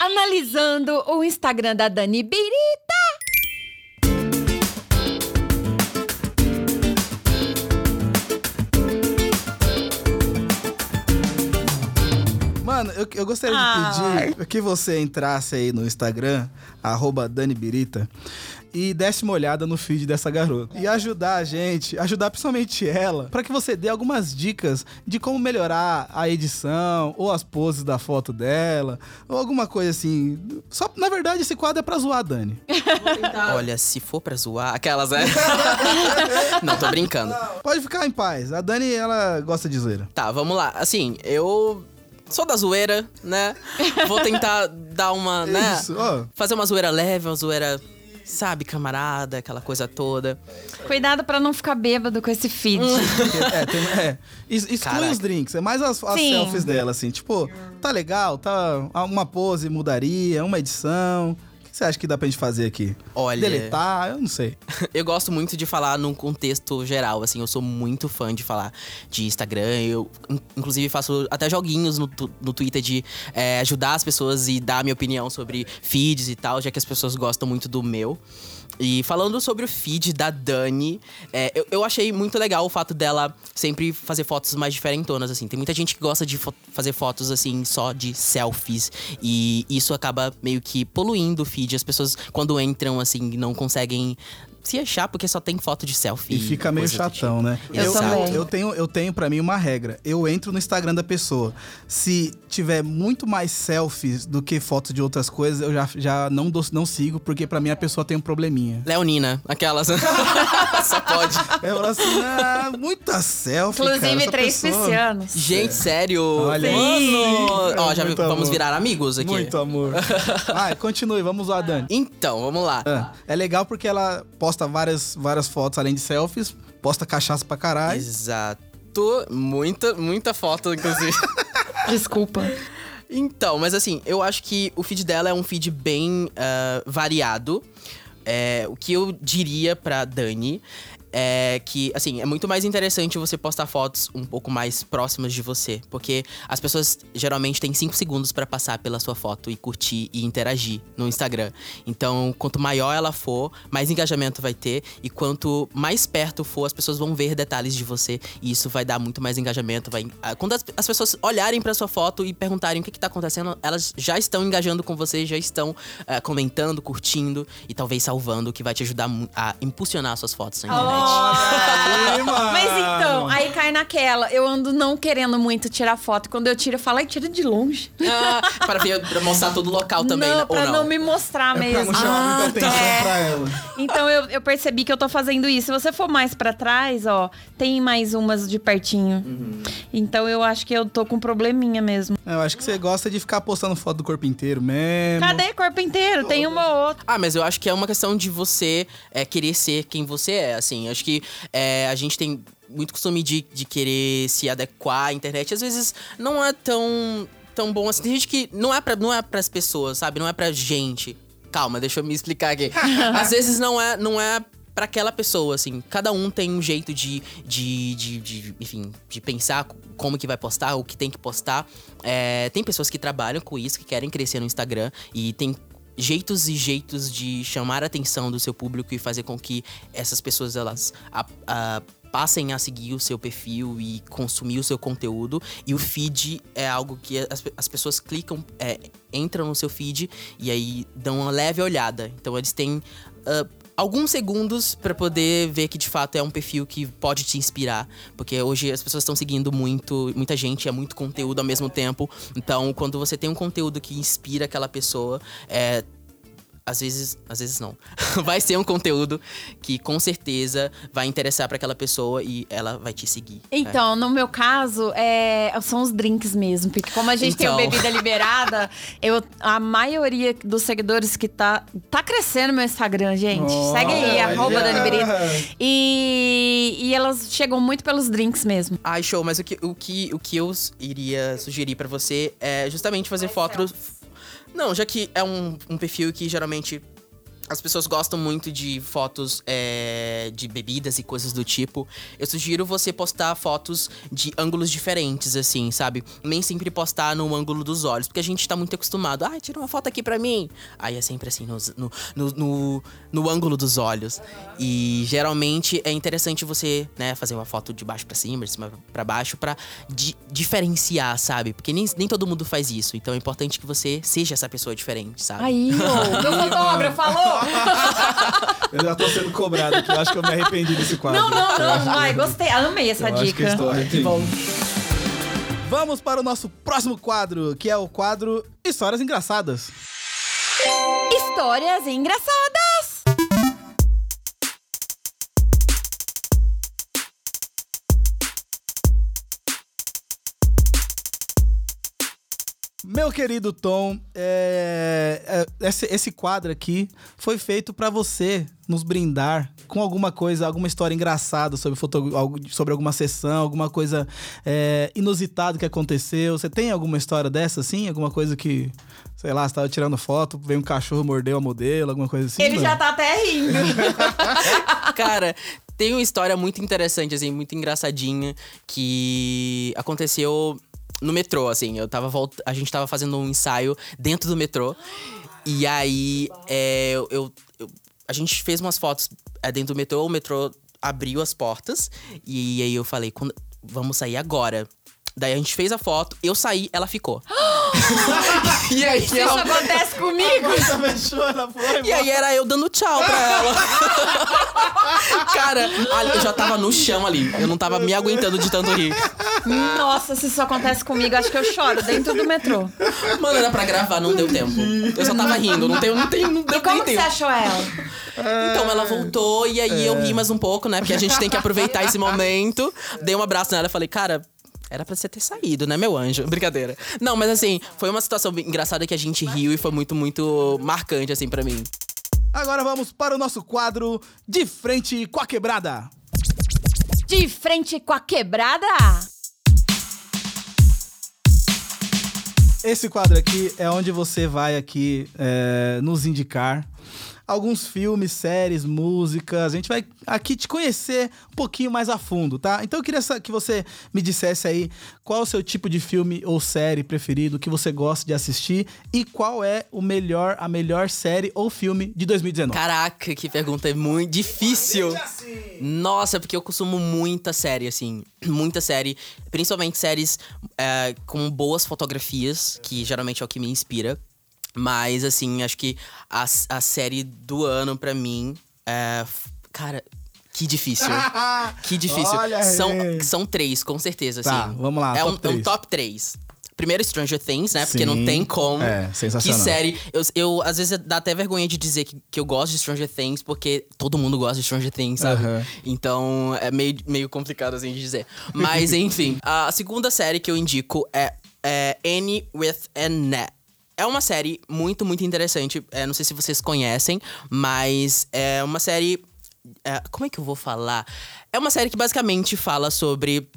Analisando o Instagram da Dani Birita. Mano, eu, eu gostaria de pedir que você entrasse aí no Instagram, arroba Dani Birita, e desse uma olhada no feed dessa garota. E ajudar a gente, ajudar principalmente ela, pra que você dê algumas dicas de como melhorar a edição, ou as poses da foto dela, ou alguma coisa assim. Só, na verdade, esse quadro é pra zoar a Dani. Olha, se for pra zoar, aquelas, né? Não, tô brincando. Pode ficar em paz. A Dani, ela gosta de zoeira. Tá, vamos lá. Assim, eu sou da zoeira, né? Vou tentar dar uma, né? Isso, ó. Fazer uma zoeira leve, uma zoeira, sabe, camarada, aquela coisa toda. Cuidado pra não ficar bêbado com esse feed. É, tem, é. Ex- Exclui Caraca. os drinks, é mais as, as selfies dela, assim. Tipo, tá legal, tá. Uma pose mudaria, uma edição. Que você acha que dá pra gente fazer aqui? Olha- Deletar? Eu não sei. Eu gosto muito de falar num contexto geral, assim, eu sou muito fã de falar de Instagram, eu in- inclusive faço até joguinhos no, no Twitter de é, ajudar as pessoas e dar a minha opinião sobre feeds e tal, já que as pessoas gostam muito do meu. E falando sobre o feed da Dani, é, eu, eu achei muito legal o fato dela sempre fazer fotos mais diferentonas, assim. Tem muita gente que gosta de fo- fazer fotos, assim, só de selfies. E isso acaba meio que poluindo o feed. As pessoas, quando entram, assim, não conseguem se achar porque só tem foto de selfie. E fica meio do tipo. chatão, né? Eu também. eu tenho, eu tenho para mim uma regra. Eu entro no Instagram da pessoa. Se tiver muito mais selfies do que fotos de outras coisas, eu já, já não, dou- não sigo, porque pra mim a pessoa tem um probleminha. Leonina, aquelas. só pode. Eu falo assim, ah, muita selfie, cara, Inclusive, essa três pessoa. piscianos. Gente, sério. Olha aí. Mano. Ó, já vamos amor. virar amigos aqui. Muito amor. Vai, continue, vamos lá, Dani. Então, vamos lá. Ah, É legal porque ela posta várias, várias fotos além de selfies, posta cachaça pra caralho. Exato. Muita, muita foto, inclusive. Desculpa. Então, mas assim, eu acho que o feed dela é um feed bem ah, variado. É, o que eu diria pra Dani é que, assim, é muito mais interessante você postar fotos um pouco mais próximas de você. Porque as pessoas geralmente têm 5 segundos pra passar pela sua foto e curtir e interagir no Instagram. Então, quanto maior ela for, mais engajamento vai ter. E quanto mais perto for, as pessoas vão ver detalhes de você. E isso vai dar muito mais engajamento. Vai... Quando as, as pessoas olharem pra sua foto e perguntarem o que, que tá acontecendo, elas já estão engajando com você, já estão ah, comentando, curtindo e talvez salvando, o que vai te ajudar a impulsionar suas fotos na internet. Mano. Mas então, aí cai naquela. Eu ando não querendo muito tirar foto. Quando eu tiro, eu falo, ai, tira de longe. Ah, para, ver, pra mostrar todo o local também, não, né? pra Ou não. não? me mostrar Pra mesmo. não chamar muita atenção é. pra ela. Então eu, eu percebi que eu tô fazendo isso. Se você for mais pra trás, ó, tem mais umas de pertinho. Uhum. Então eu acho que eu tô com probleminha mesmo. Eu acho que você gosta de ficar postando foto do corpo inteiro mesmo. Cadê corpo inteiro? Tem uma ou outra. Ah, mas eu acho que é uma questão de você é, querer ser quem você é, assim. Acho que é, a gente tem muito costume de, de querer se adequar à internet. Às vezes não é tão, tão bom assim. Tem gente que não é, pra, não é pras pessoas, sabe? Não é pra gente. Calma, deixa eu me explicar aqui. Às vezes não é, não é pra aquela pessoa, assim. Cada um tem um jeito de, de, de, de, enfim, de pensar como que vai postar, o que tem que postar. É, tem pessoas que trabalham com isso, que querem crescer no Instagram. E tem jeitos e jeitos de chamar a atenção do seu público e fazer com que essas pessoas elas a- a- passem a seguir o seu perfil e consumir o seu conteúdo. E o feed é algo que as, as pessoas clicam é, entram no seu feed e aí dão uma leve olhada. Então eles têm ah, alguns segundos pra poder ver que de fato é um perfil que pode te inspirar, porque hoje as pessoas estão seguindo muito, muita gente, é muito conteúdo ao mesmo tempo. Então, quando você tem um conteúdo que inspira aquela pessoa, é às vezes, às vezes não. vai ser um conteúdo que com certeza vai interessar pra aquela pessoa e ela vai te seguir. né? Então, no meu caso, é, são os drinks mesmo. Porque como a gente Então. tem o bebida liberada, eu, a maioria dos seguidores que tá. Tá crescendo meu Instagram, gente. Segue aí, arroba Dani. E, e elas chegam muito pelos drinks mesmo. Ai, show, mas o que, o que, o que eu iria sugerir pra você é justamente fazer fotos. Não, já que é um, um perfil que geralmente as pessoas gostam muito de fotos é, de bebidas e coisas do tipo. Eu sugiro você postar fotos de ângulos diferentes, assim, sabe? Nem sempre postar no ângulo dos olhos, porque a gente tá muito acostumado. Ah, tira uma foto aqui pra mim. Aí é sempre assim, no, no, no, no ângulo dos olhos. E geralmente é interessante você, né, fazer uma foto de baixo pra cima, de cima pra baixo, pra di- diferenciar, sabe? Porque nem, nem todo mundo faz isso. Então é importante que você seja essa pessoa diferente, sabe? Aí, meu fotógrafo falou! Eu já tô sendo cobrado aqui. Eu acho que eu me arrependi desse quadro. Não, não, não. Ai, gostei. Amei essa Eu acho que dica. estou arrependido. Bom. Vamos para o nosso próximo quadro, que é o quadro Histórias Engraçadas. Histórias engraçadas! Meu querido Tom, é, é, esse, esse quadro aqui foi feito pra você nos brindar com alguma coisa, alguma história engraçada sobre, foto, sobre alguma sessão, alguma coisa é, inusitada que aconteceu. Você tem alguma história dessa, assim? Alguma coisa que, sei lá, você tava tirando foto, veio um cachorro, mordeu a modelo, alguma coisa assim? Ele não? já tá até rindo. Cara, tem uma história muito interessante, assim, muito engraçadinha, que aconteceu no metrô, assim. Eu tava volt... A gente tava fazendo um ensaio dentro do metrô. E aí, é, eu, eu- a gente fez umas fotos é, dentro do metrô, o metrô abriu as portas. E aí eu falei, "Quando- vamos sair agora. Daí a gente fez a foto, eu saí, ela ficou. e aí, Isso ela- acontece comigo. Fechou, ela foi, e aí era eu dando tchau pra ela. Cara, ali- eu já tava no chão ali. Eu não tava me aguentando de tanto rir. Nossa, se isso acontece comigo, acho que eu choro dentro do metrô. Mano, era pra gravar, não deu tempo. Eu só tava rindo, não, tem, não, tem, não deu E como que você tempo. achou ela? Então ela voltou e aí eu ri mais um pouco, né? Porque a gente tem que aproveitar esse momento. Dei um abraço nela e falei, cara. Era pra você ter saído, né, meu anjo? Brincadeira. Não, mas assim, foi uma situação engraçada que a gente riu e foi muito, muito marcante, assim, pra mim. Agora vamos para o nosso quadro De Frente com a Quebrada. De frente com a quebrada? Esse quadro aqui é onde você vai aqui é, nos indicar alguns filmes, séries, músicas. A gente vai aqui te conhecer um pouquinho mais a fundo, tá? Então eu queria que você me dissesse aí qual o seu tipo de filme ou série preferido, que você gosta de assistir e qual é o melhor, a melhor série ou filme de 2019. Caraca, que pergunta é muito difícil. Nossa, porque eu consumo muita série, assim. Muita série. Principalmente séries é, com boas fotografias, que geralmente é o que me inspira. Mas, assim, acho que a, a série do ano, pra mim, é. Cara. Que difícil. que difícil. Olha são, aí. são três, com certeza, Tá, assim. vamos lá, É, top um, é um top três. Primeiro, Stranger Things, né? Porque não Sim. tem como. É, sensacional. Que série. Eu, eu, às vezes, dá até vergonha de dizer que, que eu gosto de Stranger Things, porque todo mundo gosta de Stranger Things, sabe? Aham. Então, é meio, meio complicado, assim, de dizer. Mas, enfim. a segunda série que eu indico é, é Annie with Annette. É uma série muito, muito interessante. É, não sei se vocês conhecem, mas é uma série. é, como é que eu vou falar? É uma série que basicamente fala sobre.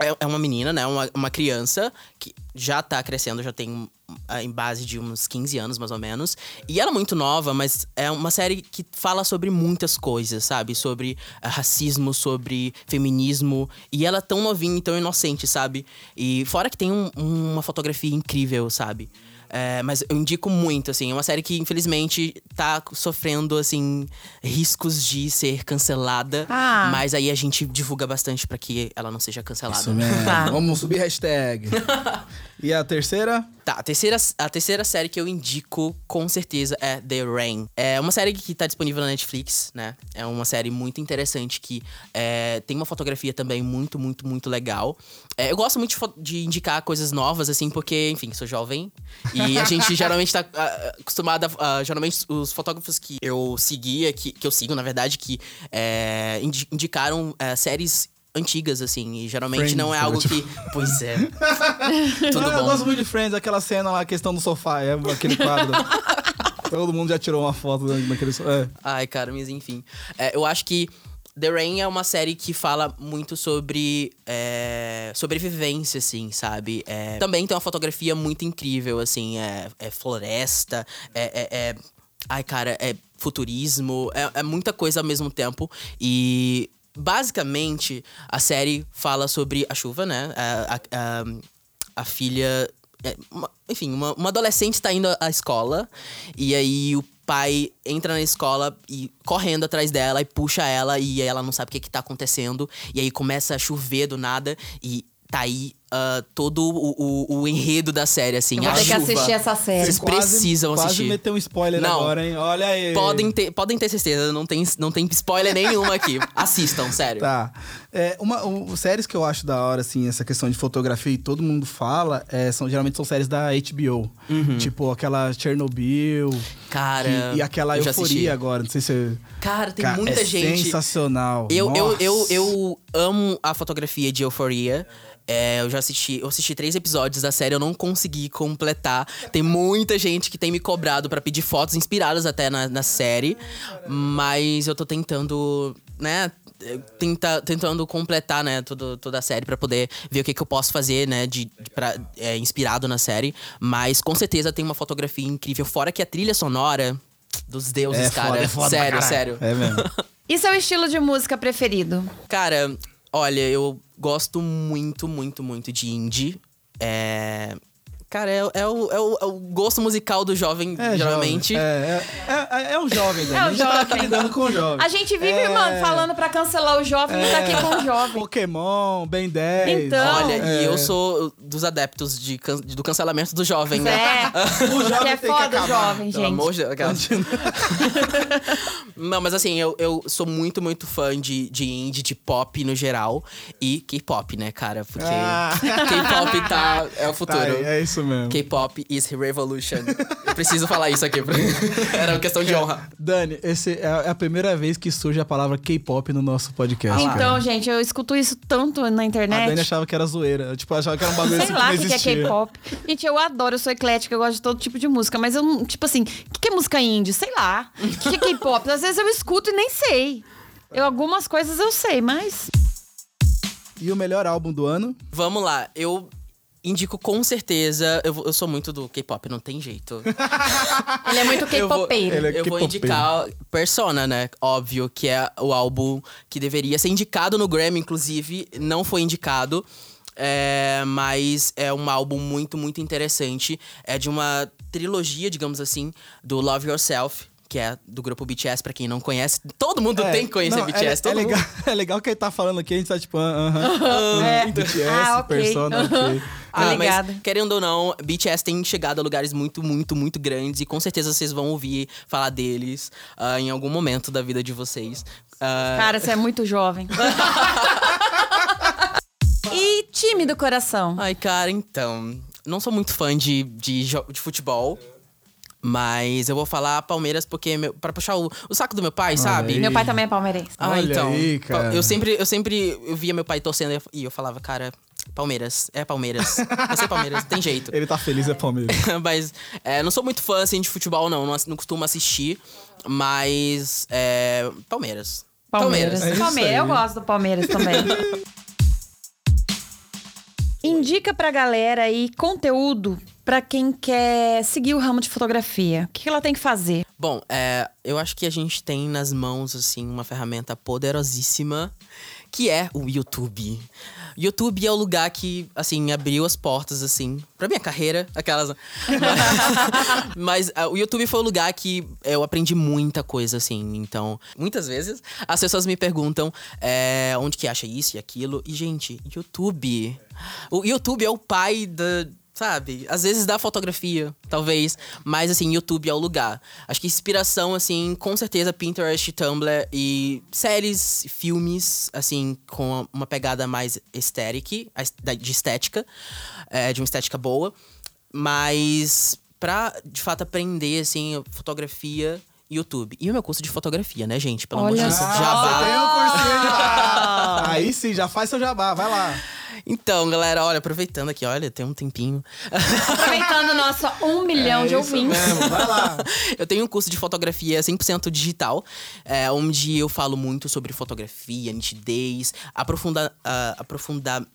É, é uma menina, né? Uma, uma criança que já tá crescendo, já tem ah, em base de uns 15 anos, mais ou menos. E ela é muito nova, mas é uma série que fala sobre muitas coisas, sabe? Sobre ah, racismo, sobre feminismo. E ela é tão novinha e tão inocente, sabe? E fora que tem um- uma fotografia incrível, sabe? É, mas eu indico muito, assim. É uma série que, infelizmente, tá sofrendo, assim, riscos de ser cancelada. Ah. Mas aí a gente divulga bastante pra que ela não seja cancelada. Isso mesmo. Tá. Vamos subir hashtag. e a terceira? Tá, a terceira, a terceira série que eu indico, com certeza, é The Rain. É uma série que tá disponível na Netflix, né? É uma série muito interessante que é, tem uma fotografia também muito, muito, muito legal. É, eu gosto muito de, de indicar coisas novas, assim, porque, enfim, sou jovem. E a gente geralmente tá ah, acostumado a... ah, geralmente, os fotógrafos que eu seguia, que, que eu sigo, na verdade, que é, indi- indicaram é, séries antigas, assim. E geralmente Friends, não é algo tipo. que... Pois é. Tudo Ah, Eu bom. gosto muito de Friends, aquela cena lá, a questão do sofá, é aquele quadro. Todo mundo já tirou uma foto daquele sofá. É. Ai, cara, mas enfim. É, eu acho que The Rain é uma série que fala muito sobre é, sobrevivência, assim, sabe? É, também tem uma fotografia muito incrível, assim, é, é floresta, é, é- é- Ai, cara, é futurismo, é, é muita coisa ao mesmo tempo. E basicamente a série fala sobre a chuva, né? A, a- a- a filha. é, uma- enfim, uma, uma adolescente está indo à escola e aí o pai entra na escola e correndo atrás dela e puxa ela e ela não sabe o que, que tá acontecendo. E aí começa a chover do nada e tá aí ah, todo o, o- o enredo da série, assim. Eu vou a ter que chuva. assistir essa série. Vocês precisam quase assistir. meteu um spoiler Não. agora, hein? Olha aí. Podem ter, podem ter certeza, não tem, não tem spoiler nenhum aqui. Assistam, sério. Tá. É, uma, um, séries que eu acho da hora, assim, essa questão de fotografia e todo mundo fala, é, são, geralmente são séries da HBO. Tipo aquela Chernobyl. Uhum. Cara, que- e aquela eu já assisti. Euforia agora. Não sei se. você- Cara, tem Cara, muita é gente. sensacional. Eu, eu, eu, Nossa. eu amo a fotografia de Euphoria. É, eu já assisti, eu assisti três episódios da série, eu não consegui completar. Tem muita gente que tem me cobrado pra pedir fotos inspiradas até na, na série, mas eu tô tentando, né, tenta, tentando completar, né, tudo, toda a série pra poder ver o que, que eu posso fazer, né, de, de pra, é, inspirado na série. Mas com certeza tem uma fotografia incrível, fora que a trilha sonora dos deuses, É foda, cara. é foda sério, sério. É mesmo. E seu estilo de música preferido? Cara, olha, eu gosto muito, muito, muito de indie. É. Cara, é, é o, é, o, é o gosto musical do jovem, É, geralmente. jovem. É, é, é, é o jovem, né? É o a gente tá jovem. lidando com o jovem. A gente vive, É. mano, falando pra cancelar o jovem e tá aqui com o jovem. Pokémon, Ben 10. Então. Olha, É. e eu sou dos adeptos de, can- do cancelamento do jovem, né? É, O jovem que é tem que foda, acabar. jovem, Pelo gente. amor de Deus. aquela- Não, mas assim, eu, eu sou muito, muito fã de, de indie, de pop no geral. E K-pop, né, cara? Porque Ah. K-pop tá, é o futuro. Tá, é isso mesmo. K-pop is revolution. Eu preciso falar isso aqui. pra- Era uma questão de honra. Dani, esse é a primeira vez que surge a palavra K-pop no nosso podcast. Então, cara. gente, eu escuto isso tanto na a Dani internet. achava que era zoeira. Eu, tipo, achava que era um bagulho Sei assim lá que que, que é. K-pop. Gente, eu adoro, eu sou eclética, eu gosto de todo tipo de música. Mas eu não. Tipo assim, o que, que é música indie? Sei lá. O que, que é K-pop? Às vezes eu escuto e nem sei. Eu, algumas coisas eu sei, mas. E o melhor álbum do ano? Vamos lá, eu indico com certeza. Eu, eu sou muito do K-pop, não tem jeito. Ele é muito Eu vou- K-popeiro. é Eu vou K-popeiro. indicar Persona, né? Óbvio, que é o álbum que deveria ser indicado no Grammy, inclusive, não foi indicado. É, mas é um álbum muito, muito interessante. É de uma trilogia, digamos assim, do Love Yourself, que é do grupo BTS, pra quem não conhece. Todo mundo É, tem que conhecer não, BTS, é, todo é legal, mundo. é legal que ele tá falando aqui, a gente tá tipo, ah, aham. É. BTS, Ah, ok. Persona, ok. Ah, mas querendo ou não, BTS tem chegado a lugares muito, muito, muito grandes e com certeza vocês vão ouvir falar deles ah, em algum momento da vida de vocês. Ah, Cara, você é muito jovem. e time do coração. Ai, cara, então. Não sou muito fã de, de, de futebol. Mas eu vou falar Palmeiras porque meu, para puxar o, o saco do meu pai, sabe? aí. Meu pai também é palmeirense. Ah, Olha então. aí, cara. Eu sempre, eu sempre eu via meu pai torcendo e eu falava, cara, Palmeiras, é Palmeiras. Vai ser Palmeiras, tem jeito. Ele tá feliz, é Palmeiras. mas é, não sou muito fã assim, de futebol, não. Não, não costumo assistir. Mas. É, Palmeiras. Palmeiras. É isso Palmeiras. Eu gosto do Palmeiras também. Indica pra galera aí conteúdo pra quem quer seguir o ramo de fotografia. O que que ela tem que fazer? Bom, é, eu acho que a gente tem nas mãos, assim, uma ferramenta poderosíssima, que é o YouTube. YouTube é o lugar que, assim, abriu as portas, assim, pra minha carreira, aquelas... Mas, mas, ah, o YouTube foi o lugar que eu aprendi muita coisa, assim. Então, muitas vezes, as pessoas me perguntam é, onde que acha isso e aquilo. E, gente, YouTube... O YouTube é o pai da sabe? Às vezes dá fotografia, talvez, mas assim, YouTube é o lugar. Acho que inspiração, assim, com certeza Pinterest, Tumblr e séries, filmes, assim, com uma pegada mais estética, de estética, é, de uma estética boa. Mas pra, de fato, aprender, assim, fotografia, YouTube. E o meu curso de fotografia, né, gente? Pelo amor de Olha Deus, um jabá. Aí sim, já faz seu jabá, vai lá. Então, galera, olha, aproveitando aqui, olha, tem um tempinho. Aproveitando o nosso um milhão de É isso ouvintes. mesmo, vai lá. Eu tenho um curso de fotografia 100% digital, é, onde eu falo muito sobre fotografia, nitidez, aprofunda, ah, aprofunda,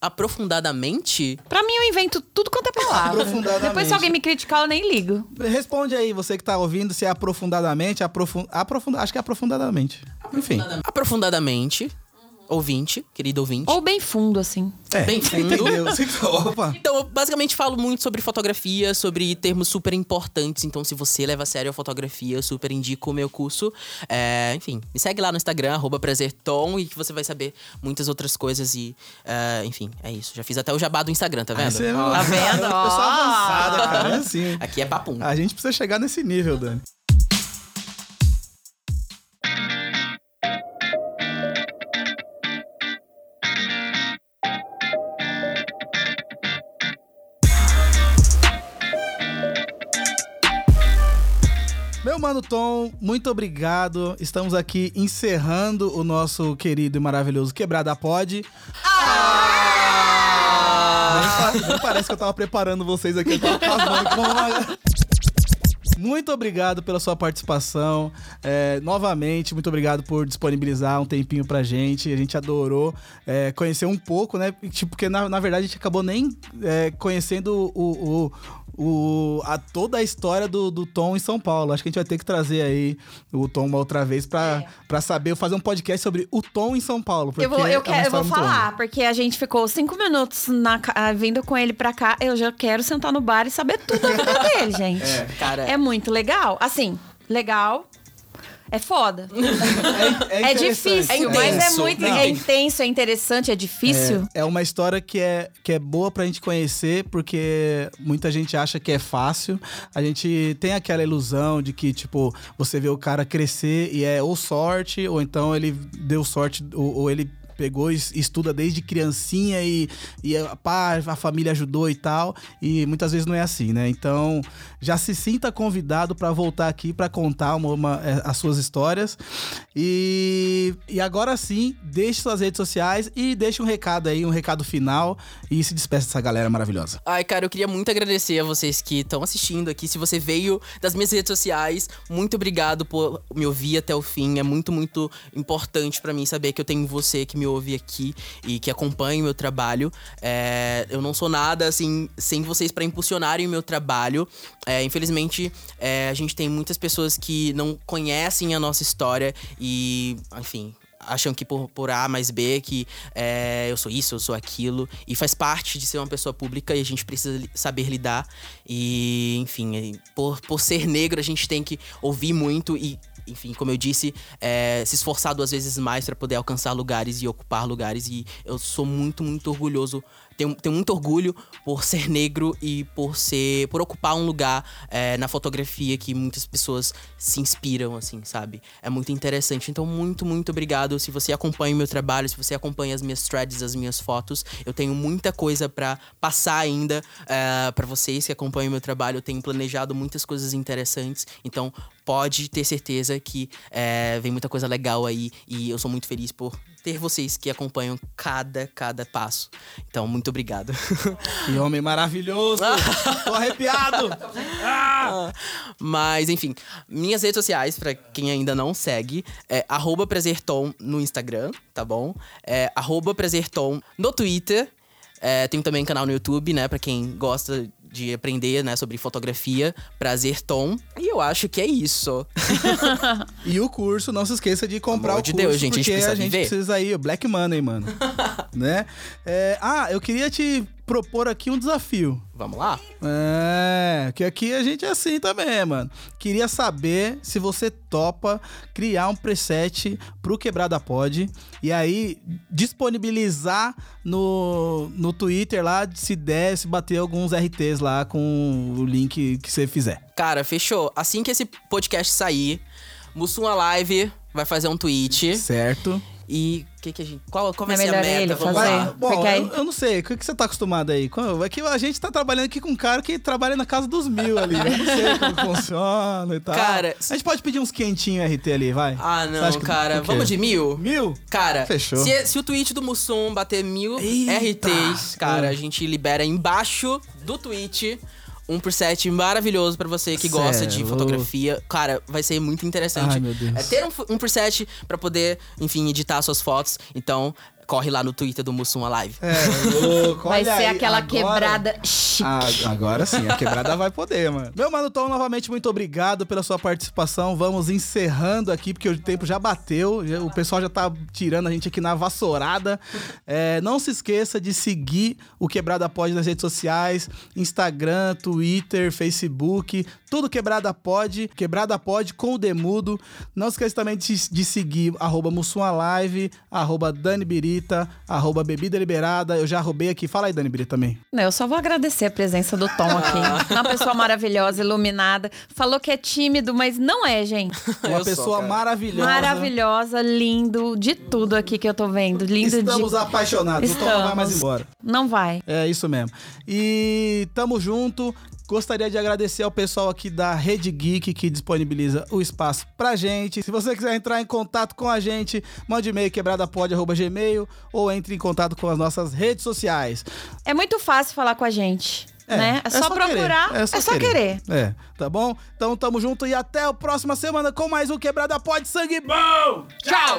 aprofundadamente. Pra mim, eu invento tudo quanto é palavra. Aprofundadamente. Depois, se alguém me criticar, eu nem ligo. Responde aí, você que tá ouvindo, se é aprofundadamente, aprofun... aprofunda... acho que é aprofundadamente. Enfim. Aprofundadamente, ouvinte, querido ouvinte. Ou bem fundo, assim. É, Bem fundo. entendeu? Opa. Então, eu basicamente falo muito sobre fotografia, sobre termos super importantes. Então, se você leva a sério a fotografia, eu super indico o meu curso. É, enfim, me segue lá no Instagram, arroba prazertom, e que você vai saber muitas outras coisas. E, é, enfim, é isso. Já fiz até o jabá do Instagram, tá vendo? Você- Tá vendo? Pessoa Ó. avançada, cara. É assim. Aqui é papum. A gente precisa chegar nesse nível, Dani. Meu mano Tom, muito obrigado. Estamos aqui encerrando o nosso querido e maravilhoso Quebrada Pod. Nem, nem parece que eu tava preparando vocês aqui. Eu tava com uma- Muito obrigado pela sua participação. É, novamente, muito obrigado por disponibilizar um tempinho pra gente. A gente adorou é, conhecer um pouco, né? Tipo, porque na, na verdade a gente acabou nem é, conhecendo o. o o, a, toda a história do, do Tom em São Paulo. Acho que a gente vai ter que trazer aí o Tom uma outra vez pra, pra saber, fazer um podcast sobre o Tom em São Paulo. Eu vou, eu, é quero, eu vou longa. falar, porque a gente ficou cinco minutos na, ah, vindo com ele pra cá. Eu já quero sentar no bar e saber tudo da vida dele, gente. É, Cara, muito legal. Assim, legal. É foda. É, É, interessante. difícil, É mas é intenso. muito. Não. É intenso, é interessante, é difícil. É, é uma história que é, que é boa pra gente conhecer, porque muita gente acha que é fácil. A gente tem aquela ilusão de que, tipo, você vê o cara crescer e é ou sorte, ou então ele deu sorte, ou, ou ele pegou e estuda desde criancinha e, e a, pá, a família ajudou e tal. E muitas vezes não é assim, né? Então, já se sinta convidado pra voltar aqui pra contar uma, uma- é, as suas histórias. E, e agora sim, deixe suas redes sociais e deixe um recado aí, um recado final. E se despeça dessa galera maravilhosa. Ai, cara, eu queria muito agradecer a vocês que estão assistindo aqui. Se você veio das minhas redes sociais, muito obrigado por me ouvir até o fim. É muito, muito importante pra mim saber que eu tenho você que me ouve aqui e que acompanha o meu trabalho. É, eu não sou nada, assim, sem vocês pra impulsionarem o meu trabalho. É, infelizmente, é, a gente tem muitas pessoas que não conhecem a nossa história e, enfim, acham que por, por A mais B que é, eu sou isso, eu sou aquilo. E faz parte de ser uma pessoa pública e a gente precisa saber lidar. E, enfim, por, por ser negro, a gente tem que ouvir muito e. Enfim, como eu disse, é, se esforçar duas vezes mais para poder alcançar lugares e ocupar lugares. E eu sou muito, muito orgulhoso tenho, tenho muito orgulho por ser negro e por ser. por ocupar um lugar é, na fotografia que muitas pessoas se inspiram, assim, sabe? É muito interessante. Então, muito, muito obrigado. Se você acompanha o meu trabalho, se você acompanha as minhas threads, as minhas fotos, eu tenho muita coisa para passar ainda é, para vocês que acompanham o meu trabalho. Eu tenho planejado muitas coisas interessantes. Então, pode ter certeza que é, vem muita coisa legal aí e eu sou muito feliz por ter vocês que acompanham cada, cada passo. Então, muito obrigado. Que homem maravilhoso! Tô arrepiado! Mas, enfim, minhas redes sociais, pra quem ainda não segue, é arroba Prazertom no Instagram, tá bom? É arroba Prazertom no Twitter. É, tenho também canal no YouTube, né? Pra quem gosta de aprender, né, sobre fotografia, Prazer Tom. E eu acho que é isso. E o curso, não se esqueça de comprar Amor o de curso, Deus, gente, a gente porque precisa a gente precisa aí, Black Money, mano. né? É, ah, eu queria te propor aqui um desafio. Vamos lá? É, que aqui a gente é assim também, mano. Queria saber se você topa criar um preset pro Quebrada Pod e aí disponibilizar no, no Twitter lá, se der, se bater alguns RTs lá com o link que você fizer. Cara, fechou. Assim que esse podcast sair, Mussum Live vai fazer um tweet. Certo? E o que, que a gente. Qual, qual vai É ser a meta? ele Vamos fazer. lá. Bom, Porque aí- eu, eu não sei, o que, que você tá acostumado aí? Qual- É que a gente tá trabalhando aqui com um cara que trabalha na casa dos mil ali. Eu não sei como funciona e tal. Cara, a gente pode pedir uns quentinhos RT ali, vai? Ah, Você não, acha que- cara. o quê? Vamos de mil? Mil? Cara, Fechou. Se, se o tweet do Mussum bater mil Eita! RTs, cara, Ah. a gente libera embaixo do tweet um preset maravilhoso pra você que Cê gosta de fotografia. Cara, vai ser muito interessante. Ai, meu Deus. É ter um, um preset pra poder, enfim, editar suas fotos. Então, corre lá no Twitter do Mussum Alive. É, louco. Vai ser aí, aquela agora- quebrada chique. Ah, agora sim, a quebrada vai poder, mano. Meu mano Tom, novamente, muito obrigado pela sua participação. Vamos encerrando aqui, porque o tempo já bateu. já- o pessoal já tá tirando a gente aqui na vassourada. É, não se esqueça de seguir o Quebrada Pod nas redes sociais: Instagram, Twitter, Facebook. Tudo Quebrada Pod. Quebrada Pod com o Demudo. Não se esqueça também de, de seguir arroba Mussum Live, arroba Dani Birita, arroba Bebida Liberada. Eu já roubei aqui. Fala aí, Dani Birita, também. Não, eu só vou agradecer a presença do Tom aqui. Uma pessoa maravilhosa, iluminada. Falou que é tímido, mas não é, gente. Uma Eu sou, pessoa cara. maravilhosa. Maravilhosa, lindo, de tudo aqui que eu tô vendo. Lindo Estamos de... apaixonados. O Tom não vai mais Estamos. embora. Não vai. É isso mesmo. E tamo junto. Gostaria de agradecer ao pessoal aqui da Rede Geek que disponibiliza o espaço pra gente. Se você quiser entrar em contato com a gente, mande e-mail quebradapod.gmail ou entre em contato com as nossas redes sociais. É muito fácil falar com a gente. É, né? É, só, procurar, querer. é só, querer. É, tá bom? Então tamo junto e até a próxima semana com mais um Quebrada Pod Sangue Bom! Tchau!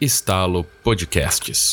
Estalo Podcasts.